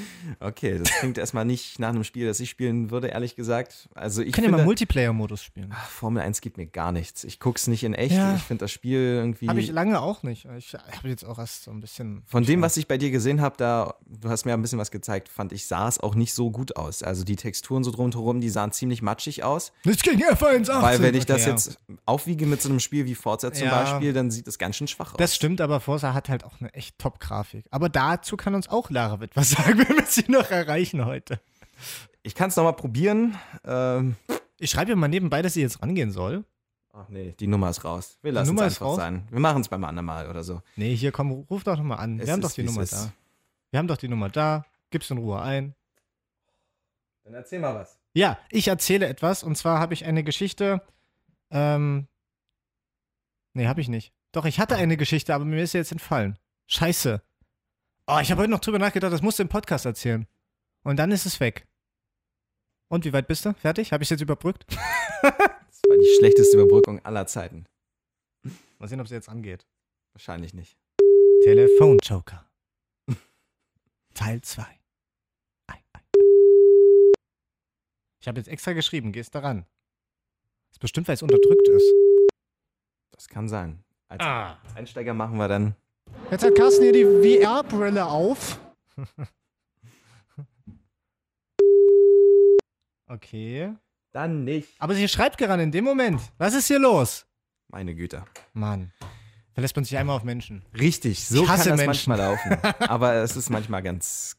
Okay, das klingt erstmal nicht nach einem Spiel, das ich spielen würde, ehrlich gesagt. Also ich ja mal Multiplayer-Modus spielen. ach, Formel 1 gibt mir gar nichts. Ich guck's nicht in echt. Ja. Ich finde das Spiel irgendwie. Habe ich lange auch nicht. Ich habe jetzt auch erst so ein bisschen. Von dem, was ich bei dir gesehen habe, da, du hast mir ein bisschen was gezeigt, fand ich, sah es auch nicht so gut aus. Also die Texturen so drumherum, die sahen ziemlich matschig aus. Nichts gegen F1 18. Weil wenn ich das Okay, ja. jetzt aufwiege mit so einem Spiel wie Forza zum Ja. Beispiel, dann sieht das ganz schön schwach aus. Das stimmt, aber Forza hat halt auch eine echt Top-Grafik. Aber dazu kann uns auch Lara etwas sagen, wenn wir sie noch erreichen heute. Ich kann es nochmal probieren. Ähm, Ich schreibe ihr mal nebenbei, dass sie jetzt rangehen soll. ach nee, die Nummer ist raus. Wir lassen es einfach raus? sein. Wir machen es beim anderen Mal oder so. Nee, hier komm, ruf doch nochmal an. Es Wir haben doch die es Nummer ist. da. Wir haben doch die Nummer da. Gib's in Ruhe ein. Dann erzähl mal was. Ja, ich erzähle etwas und zwar habe ich eine Geschichte. Ähm. Nee, habe ich nicht. Doch, ich hatte eine Geschichte, aber mir ist sie jetzt entfallen. Scheiße. Oh, ich habe heute noch drüber nachgedacht, das musst du im Podcast erzählen. Und dann ist es weg. Und wie weit bist du? Fertig? Habe ich jetzt überbrückt? Das war die schlechteste Überbrückung aller Zeiten. Mal sehen, ob sie jetzt angeht. Wahrscheinlich nicht. Telefonjoker. Teil 2. Ich habe jetzt extra geschrieben, gehst daran. ist bestimmt, weil es unterdrückt ist. Das kann sein. Als Ah. Einsteiger machen wir dann. Jetzt hat Carsten hier die VR-Brille auf. Okay. Dann nicht. Aber sie schreibt gerade in dem Moment. Was ist hier los? Meine Güte. Mann. Verlässt man sich einmal auf Menschen. Richtig, so Ich hasse kann das Menschen. manchmal laufen. Aber es ist manchmal ganz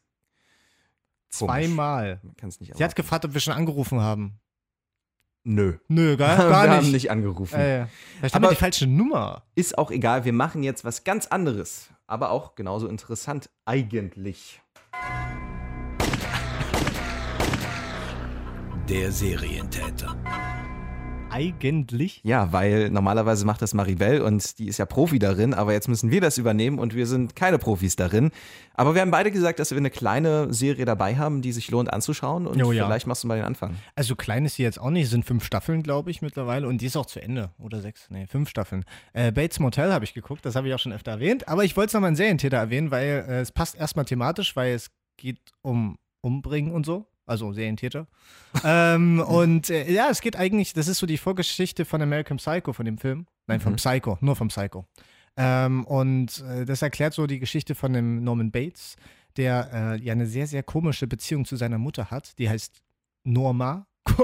komisch. Zweimal. Man kann es nicht Sie hat erwarten. gefragt, ob wir schon angerufen haben. Nö. Nö, gar, wir gar haben nicht. nicht angerufen. Äh, vielleicht haben wir Aber- die falsche Nummer. Ist auch egal, wir machen jetzt was ganz anderes. Aber auch genauso interessant eigentlich. Der Serientäter. Eigentlich? Ja, weil normalerweise macht das Maribel und die ist ja Profi darin, aber jetzt müssen wir das übernehmen und wir sind keine Profis darin. Aber wir haben beide gesagt, dass wir eine kleine Serie dabei haben, die sich lohnt anzuschauen und Jo, ja. vielleicht machst du mal den Anfang. Also klein ist sie jetzt auch nicht. Es sind fünf Staffeln, glaube ich, mittlerweile. Und die ist auch zu Ende. Oder sechs? Nee, fünf Staffeln. Äh, Bates Motel habe ich geguckt. Das habe ich auch schon öfter erwähnt. Aber ich wollte es nochmal in Serientäter erwähnen, weil äh, es passt erstmal thematisch, weil es geht um Umbringen und so. Also Serientäter. ähm, und äh, ja, es geht eigentlich, das ist so die Vorgeschichte von American Psycho, von dem Film. Nein, vom Mhm. Psycho, nur vom Psycho. Ähm, und äh, das erklärt so die Geschichte von dem Norman Bates, der äh, ja eine sehr, sehr komische Beziehung zu seiner Mutter hat. Die heißt Norma.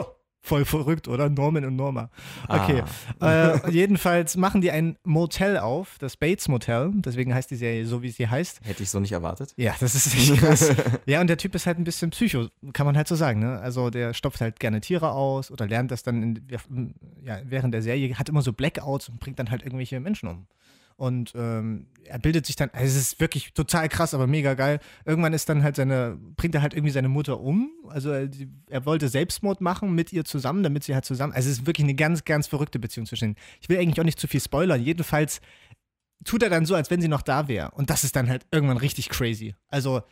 Voll verrückt, oder? Norman und Norma. Okay. Äh, jedenfalls machen die ein Motel auf, das Bates Motel. Deswegen heißt die Serie so, wie sie heißt. Hätte ich so nicht erwartet. Ja, das ist echt krass. ja, und der Typ ist halt ein bisschen Psycho, kann man halt so sagen. Ne? Also der stopft halt gerne Tiere aus oder lernt das dann in, ja, während der Serie, hat immer so Blackouts und bringt dann halt irgendwelche Menschen um. Und ähm, er bildet sich dann, also es ist wirklich total krass, aber mega geil. Irgendwann ist dann halt seine, bringt er halt irgendwie seine Mutter um. Also er, die, er wollte Selbstmord machen mit ihr zusammen, damit sie halt zusammen. Also es ist wirklich eine ganz, ganz verrückte Beziehung zwischen ihnen. Ich will eigentlich auch nicht zu viel spoilern. Jedenfalls tut er dann so, als wenn sie noch da wäre. Und das ist dann halt irgendwann richtig crazy. Also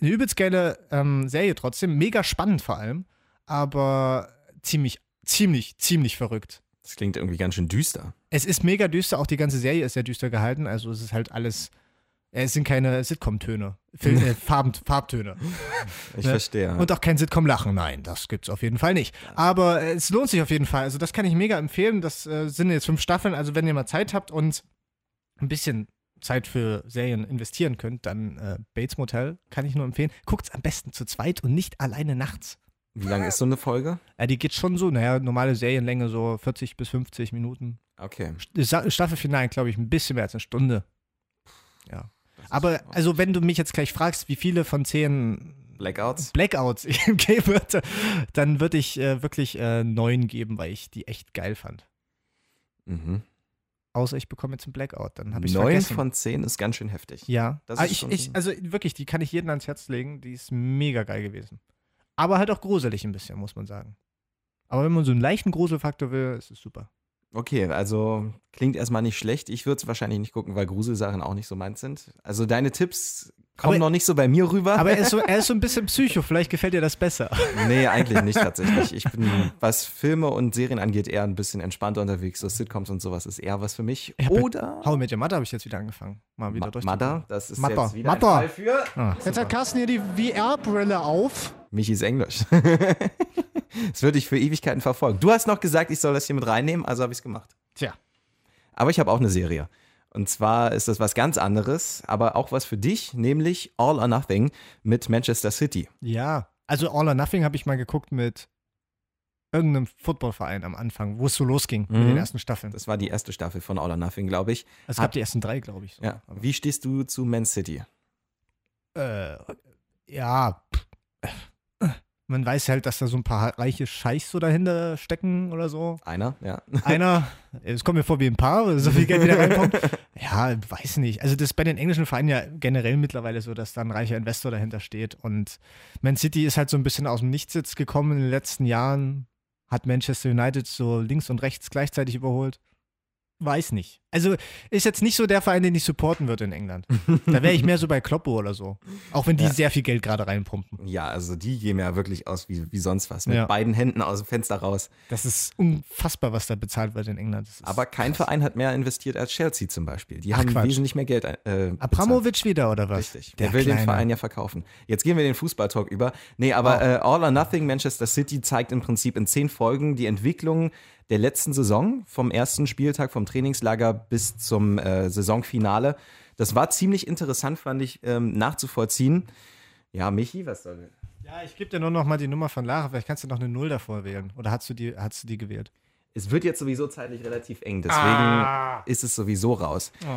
eine übelst geile ähm, Serie trotzdem, mega spannend vor allem, aber ziemlich, ziemlich, ziemlich verrückt. Das klingt irgendwie ganz schön düster. Es ist mega düster, auch die ganze Serie ist sehr düster gehalten, also es ist halt alles, äh, es sind keine Sitcom-Töne, äh, Farben, Farbtöne. Ich Ne? verstehe. Und auch kein Sitcom-Lachen, nein, das gibt's auf jeden Fall nicht. Aber äh, es lohnt sich auf jeden Fall, also das kann ich mega empfehlen, das äh, sind jetzt fünf Staffeln, also wenn ihr mal Zeit habt und ein bisschen Zeit für Serien investieren könnt, dann äh, Bates Motel kann ich nur empfehlen. Guckt's am besten zu zweit und nicht alleine nachts. Wie lang ist so eine Folge? Ja, die geht schon so, naja, normale Serienlänge so 40 bis 50 Minuten. Okay. Sta- Staffelfinale, glaube ich, ein bisschen mehr als eine Stunde. Ja. Aber, also, wenn du mich jetzt gleich fragst, wie viele von zehn Blackouts? Blackouts ich ihm geben würde, dann würde ich äh, wirklich äh, neun geben, weil ich die echt geil fand. Mhm. Außer ich bekomme jetzt einen Blackout, dann habe ich Neun von zehn ist ganz schön heftig. ja, Das Ah, ist ich, ich, also wirklich, die kann ich jedem ans Herz legen. Die ist mega geil gewesen. Aber halt auch gruselig ein bisschen, muss man sagen. Aber wenn man so einen leichten Gruselfaktor will, ist es super. Okay, also klingt erstmal nicht schlecht. Ich würde es wahrscheinlich nicht gucken, weil Gruselsachen auch nicht so meins sind. Also deine Tipps kommen Aber- noch nicht so bei mir rüber. Aber er ist, so, er ist so ein bisschen Psycho, vielleicht gefällt dir das besser. nee, eigentlich nicht tatsächlich. Ich bin, was Filme und Serien angeht, eher ein bisschen entspannter unterwegs. So Sitcoms und sowas ist eher was für mich. Oder How mit Your Mother habe ich jetzt wieder angefangen. Mal wieder Ma durch. Mother, das ist Mother. jetzt wieder Mother. ein Fall für Ah, Jetzt hat Carsten hier die VR-Brille auf. Michis Englisch. Es wird dich für Ewigkeiten verfolgen. Du hast noch gesagt, ich soll das hier mit reinnehmen, also habe ich es gemacht. Tja. Aber ich habe auch eine Serie. Und zwar ist das was ganz anderes, aber auch was für dich, nämlich All or Nothing mit Manchester City. Ja, also All or Nothing habe ich mal geguckt mit irgendeinem Footballverein am Anfang, wo es so losging mit Mhm. den ersten Staffeln. Das war die erste Staffel von All or Nothing, glaube ich. Es gab die ersten drei, glaube ich. So. Ja. Wie stehst du zu Man City? äh, ja, man weiß halt, dass da so ein paar reiche Scheichs so dahinter stecken oder so. Einer, ja. Einer, es kommt mir vor wie ein Paar, so viel Geld wieder reinkommt. Ja, weiß nicht. Also das ist bei den englischen Vereinen ja generell mittlerweile so, dass da ein reicher Investor dahinter steht. Und Man City ist halt so ein bisschen aus dem Nichtsitz gekommen in den letzten Jahren. Hat Manchester United so links und rechts gleichzeitig überholt. Weiß nicht. Also ist jetzt nicht so der Verein, den ich supporten würde in England. Da wäre ich mehr so bei Kloppo oder so. Auch wenn die Ja. sehr viel Geld gerade reinpumpen. Ja, also die gehen ja wirklich aus wie, wie sonst was. Mit Ja. beiden Händen aus dem Fenster raus. Das ist unfassbar, was da bezahlt wird in England. Aber kein krass. Verein hat mehr investiert als Chelsea zum Beispiel. Die Ach, haben Quatsch. wesentlich mehr Geld. Äh, bezahlt. Abramovic wieder oder was? Richtig. Der, will den Kleine. Verein ja verkaufen. Jetzt gehen wir den Fußballtalk über. Nee, aber Wow. äh, All or Nothing Manchester City zeigt im Prinzip in zehn Folgen die Entwicklung der letzten Saison, vom ersten Spieltag, vom Trainingslager bis zum äh, Saisonfinale. Das war ziemlich interessant, fand ich, ähm, nachzuvollziehen. Ja, Michi, was soll Ja, ich gebe dir nur noch mal die Nummer von Lara. Vielleicht kannst du noch eine Null davor wählen. Oder hast du die, hast du die gewählt? Es wird jetzt sowieso zeitlich relativ eng, deswegen Ah. ist es sowieso raus. Oh.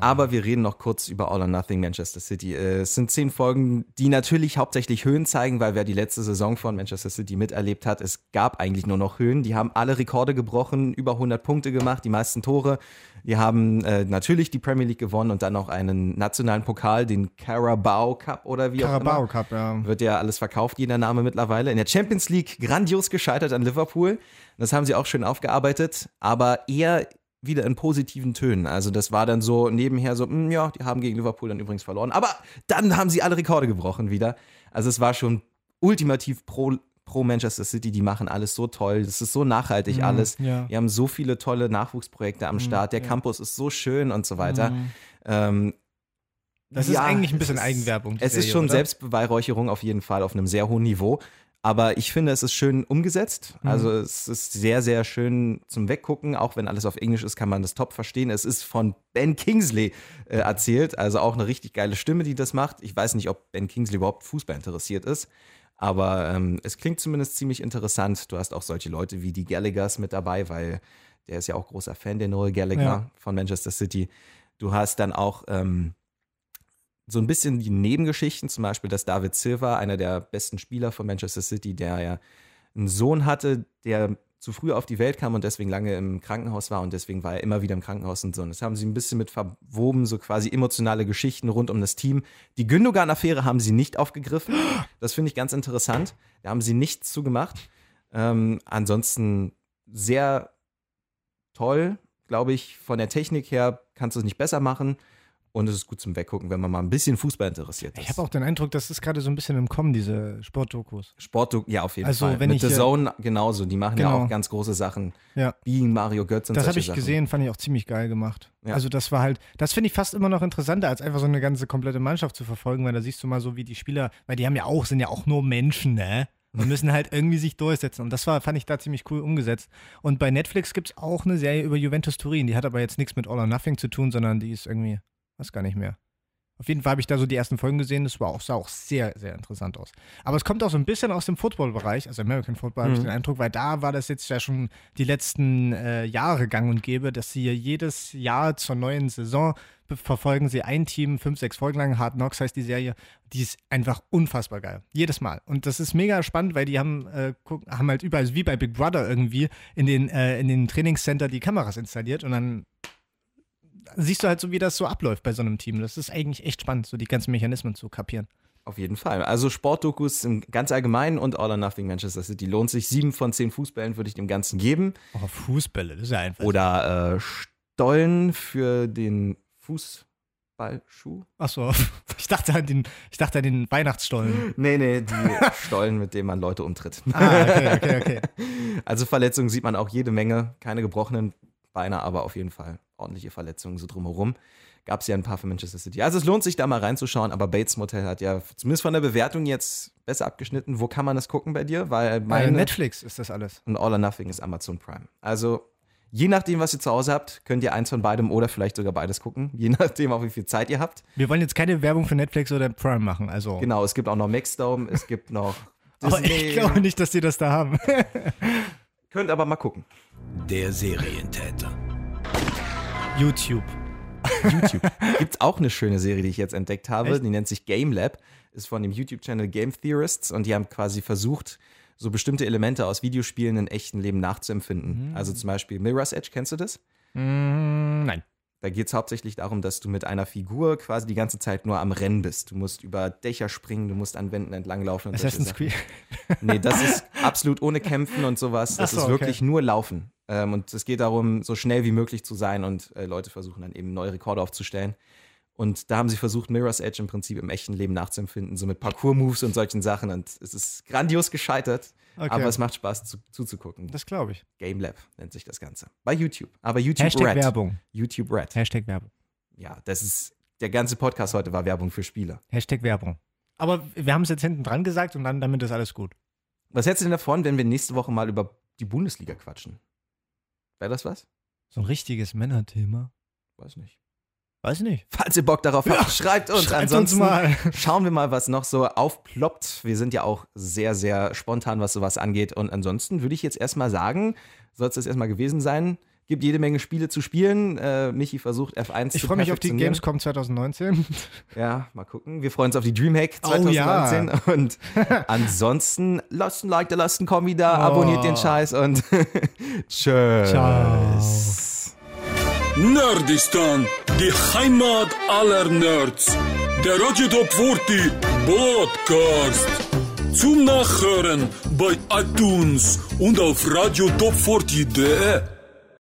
Aber wir reden noch kurz über All or Nothing Manchester City. Äh, Es sind zehn Folgen, die natürlich hauptsächlich Höhen zeigen, weil wer die letzte Saison von Manchester City miterlebt hat, es gab eigentlich nur noch Höhen. Die haben alle Rekorde gebrochen, über 100 Punkte gemacht, die meisten Tore. Die haben äh, natürlich die Premier League gewonnen und dann noch einen nationalen Pokal, den Carabao Cup oder wie auch Carabao immer. Cup, ja. Wird ja alles verkauft, jeder Name mittlerweile. In der Champions League grandios gescheitert an Liverpool. Das haben sie auch schön aufgearbeitet, aber eher wieder in positiven Tönen. Also das war dann so nebenher so, hm, ja, die haben gegen Liverpool dann übrigens verloren. Aber dann haben sie alle Rekorde gebrochen wieder. Also es war schon ultimativ pro, pro Manchester City. Die machen alles so toll. Das ist so nachhaltig Mhm, alles. ja. Die haben so viele tolle Nachwuchsprojekte am Start. Der ja. Campus ist so schön und so weiter. Mhm. Ähm, Das ja, ist eigentlich ein bisschen ist- Eigenwerbung. Es ist Serie, schon oder? Selbstbeweihräucherung auf jeden Fall auf einem sehr hohen Niveau. Aber ich finde, es ist schön umgesetzt. Mhm. Also es ist sehr, sehr schön zum Weggucken. Auch wenn alles auf Englisch ist, kann man das top verstehen. Es ist von Ben Kingsley äh, erzählt. Also auch eine richtig geile Stimme, die das macht. Ich weiß nicht, ob Ben Kingsley überhaupt Fußball interessiert ist. Aber ähm, es klingt zumindest ziemlich interessant. Du hast auch solche Leute wie die Gallaghers mit dabei, weil der ist ja auch großer Fan, der Noel Gallagher Ja. von Manchester City. Du hast dann auch ähm, so ein bisschen die Nebengeschichten, zum Beispiel, dass David Silva, einer der besten Spieler von Manchester City, der ja einen Sohn hatte, der zu früh auf die Welt kam und deswegen lange im Krankenhaus war und deswegen war er immer wieder im Krankenhaus und so. Und das haben sie ein bisschen mit verwoben, so quasi emotionale Geschichten rund um das Team. Die Gündogan-Affäre haben sie nicht aufgegriffen. Das finde ich ganz interessant. Da haben sie nichts zugemacht. Ähm, ansonsten sehr toll, glaube ich. Von der Technik her kannst du es nicht besser machen. Und es ist gut zum Weggucken, wenn man mal ein bisschen Fußball interessiert ist. Ich habe auch den Eindruck, das ist gerade so ein bisschen im Kommen, diese Sportdokus. Sport, ja, auf jeden Also, Fall. wenn Mit ich The Zone genauso. Die machen ja Genau. auch ganz große Sachen. Ja. Wie Mario Götz und Das habe ich Sachen. gesehen, fand ich auch ziemlich geil gemacht. Ja. Also das war halt, das finde ich fast immer noch interessanter, als einfach so eine ganze komplette Mannschaft zu verfolgen, weil da siehst du mal so, wie die Spieler, weil die haben ja auch, sind ja auch nur Menschen, ne? Und müssen halt irgendwie sich durchsetzen. Und das war, fand ich da ziemlich cool umgesetzt. Und bei Netflix gibt es auch eine Serie über Juventus Turin. Die hat aber jetzt nichts mit All or Nothing zu tun, sondern die ist irgendwie, weiß gar nicht mehr. Auf jeden Fall habe ich da so die ersten Folgen gesehen. Das war auch, sah auch sehr, sehr interessant aus. Aber es kommt auch so ein bisschen aus dem Football-Bereich, also American Football, habe ich Mhm. den Eindruck, weil da war das jetzt ja schon die letzten äh, Jahre gang und gäbe, dass sie jedes Jahr zur neuen Saison verfolgen sie ein Team, fünf, sechs Folgen lang. Hard Knocks heißt die Serie. Die ist einfach unfassbar geil. Jedes Mal. Und das ist mega spannend, weil die haben, äh, haben halt überall, wie bei Big Brother irgendwie, in den, äh, in den Trainingscenter die Kameras installiert und dann siehst du halt so, wie das so abläuft bei so einem Team. Das ist eigentlich echt spannend, so die ganzen Mechanismen zu kapieren. Auf jeden Fall. Also Sportdokus im ganz allgemeinen und All or Nothing Manchester City lohnt sich. Sieben von zehn Fußbällen würde ich dem Ganzen geben. Oh, Fußbälle, das ist ja einfach. Oder äh, Stollen für den Fußballschuh. Achso, ich dachte an den, ich dachte an den Weihnachtsstollen. Nee, nee, die Stollen, mit denen man Leute umtritt. Ah, okay, okay, okay. Also Verletzungen sieht man auch jede Menge. Keine gebrochenen Beine, aber auf jeden Fall ordentliche Verletzungen so drumherum. Gab es ja ein paar für Manchester City. Also es lohnt sich da mal reinzuschauen, aber Bates Motel hat ja zumindest von der Bewertung jetzt besser abgeschnitten. Wo kann man das gucken bei dir? Weil Bei meine Netflix ist das alles. und All or Nothing ist Amazon Prime. Also je nachdem, was ihr zu Hause habt, könnt ihr eins von beidem oder vielleicht sogar beides gucken. Je nachdem, auch wie viel Zeit ihr habt. Wir wollen jetzt keine Werbung für Netflix oder Prime machen, also. Genau, es gibt auch noch Maxdome, es gibt noch Aber ich glaube nicht, dass die das da haben. Könnt aber mal gucken. Der Serientäter. YouTube. YouTube. Gibt's auch eine schöne Serie, die ich jetzt entdeckt habe. Echt? Die nennt sich Game Lab. Ist von dem YouTube-Channel Game Theorists und die haben quasi versucht, so bestimmte Elemente aus Videospielen in echten Leben nachzuempfinden. Also zum Beispiel Mirror's Edge, kennst du das? Mm, nein. Da geht es hauptsächlich darum, dass du mit einer Figur quasi die ganze Zeit nur am Rennen bist. Du musst über Dächer springen, du musst an Wänden entlanglaufen. Und Assassin's. Creed. Nee, das ist absolut ohne Kämpfen und sowas. Das so, ist wirklich okay. nur Laufen. Ähm, und es geht darum, so schnell wie möglich zu sein und äh, Leute versuchen dann eben neue Rekorde aufzustellen. Und da haben sie versucht, Mirror's Edge im Prinzip im echten Leben nachzuempfinden, so mit Parkour-Moves und solchen Sachen. Und es ist grandios gescheitert, Okay. aber es macht Spaß zu, zuzugucken. Das glaube ich. Game Lab nennt sich das Ganze. Bei YouTube. Aber YouTube Hashtag Red. Werbung. YouTube Red. Hashtag Werbung. Ja, das ist, der ganze Podcast heute war Werbung für Spiele. Hashtag Werbung. Aber wir haben es jetzt hinten dran gesagt und dann damit ist alles gut. Was hältst du denn davon, wenn wir nächste Woche mal über die Bundesliga quatschen? Wäre das was? So ein richtiges Männerthema. Weiß nicht. Weiß nicht. Falls ihr Bock darauf habt, schreibt uns. schreibt uns Ansonsten mal. schauen wir mal, was noch so aufploppt. Wir sind ja auch sehr, sehr spontan, was sowas angeht. Und ansonsten würde ich jetzt erstmal sagen, soll es das erstmal gewesen sein. Gibt jede Menge Spiele zu spielen. Äh, Michi versucht F1 Ich zu freue mich auf die. Gamescom 2019. Ja, mal gucken. Wir freuen uns auf die Dreamhack Oh, 2019. Und ansonsten lasst ein Like da, lasst ein Kommi da, Oh. abonniert den Scheiß und tschüss. Ciao. Nerdistan, die Heimat aller Nerds. Der Radio Top 40 Podcast. Zum Nachhören bei iTunes und auf radiotop40.de.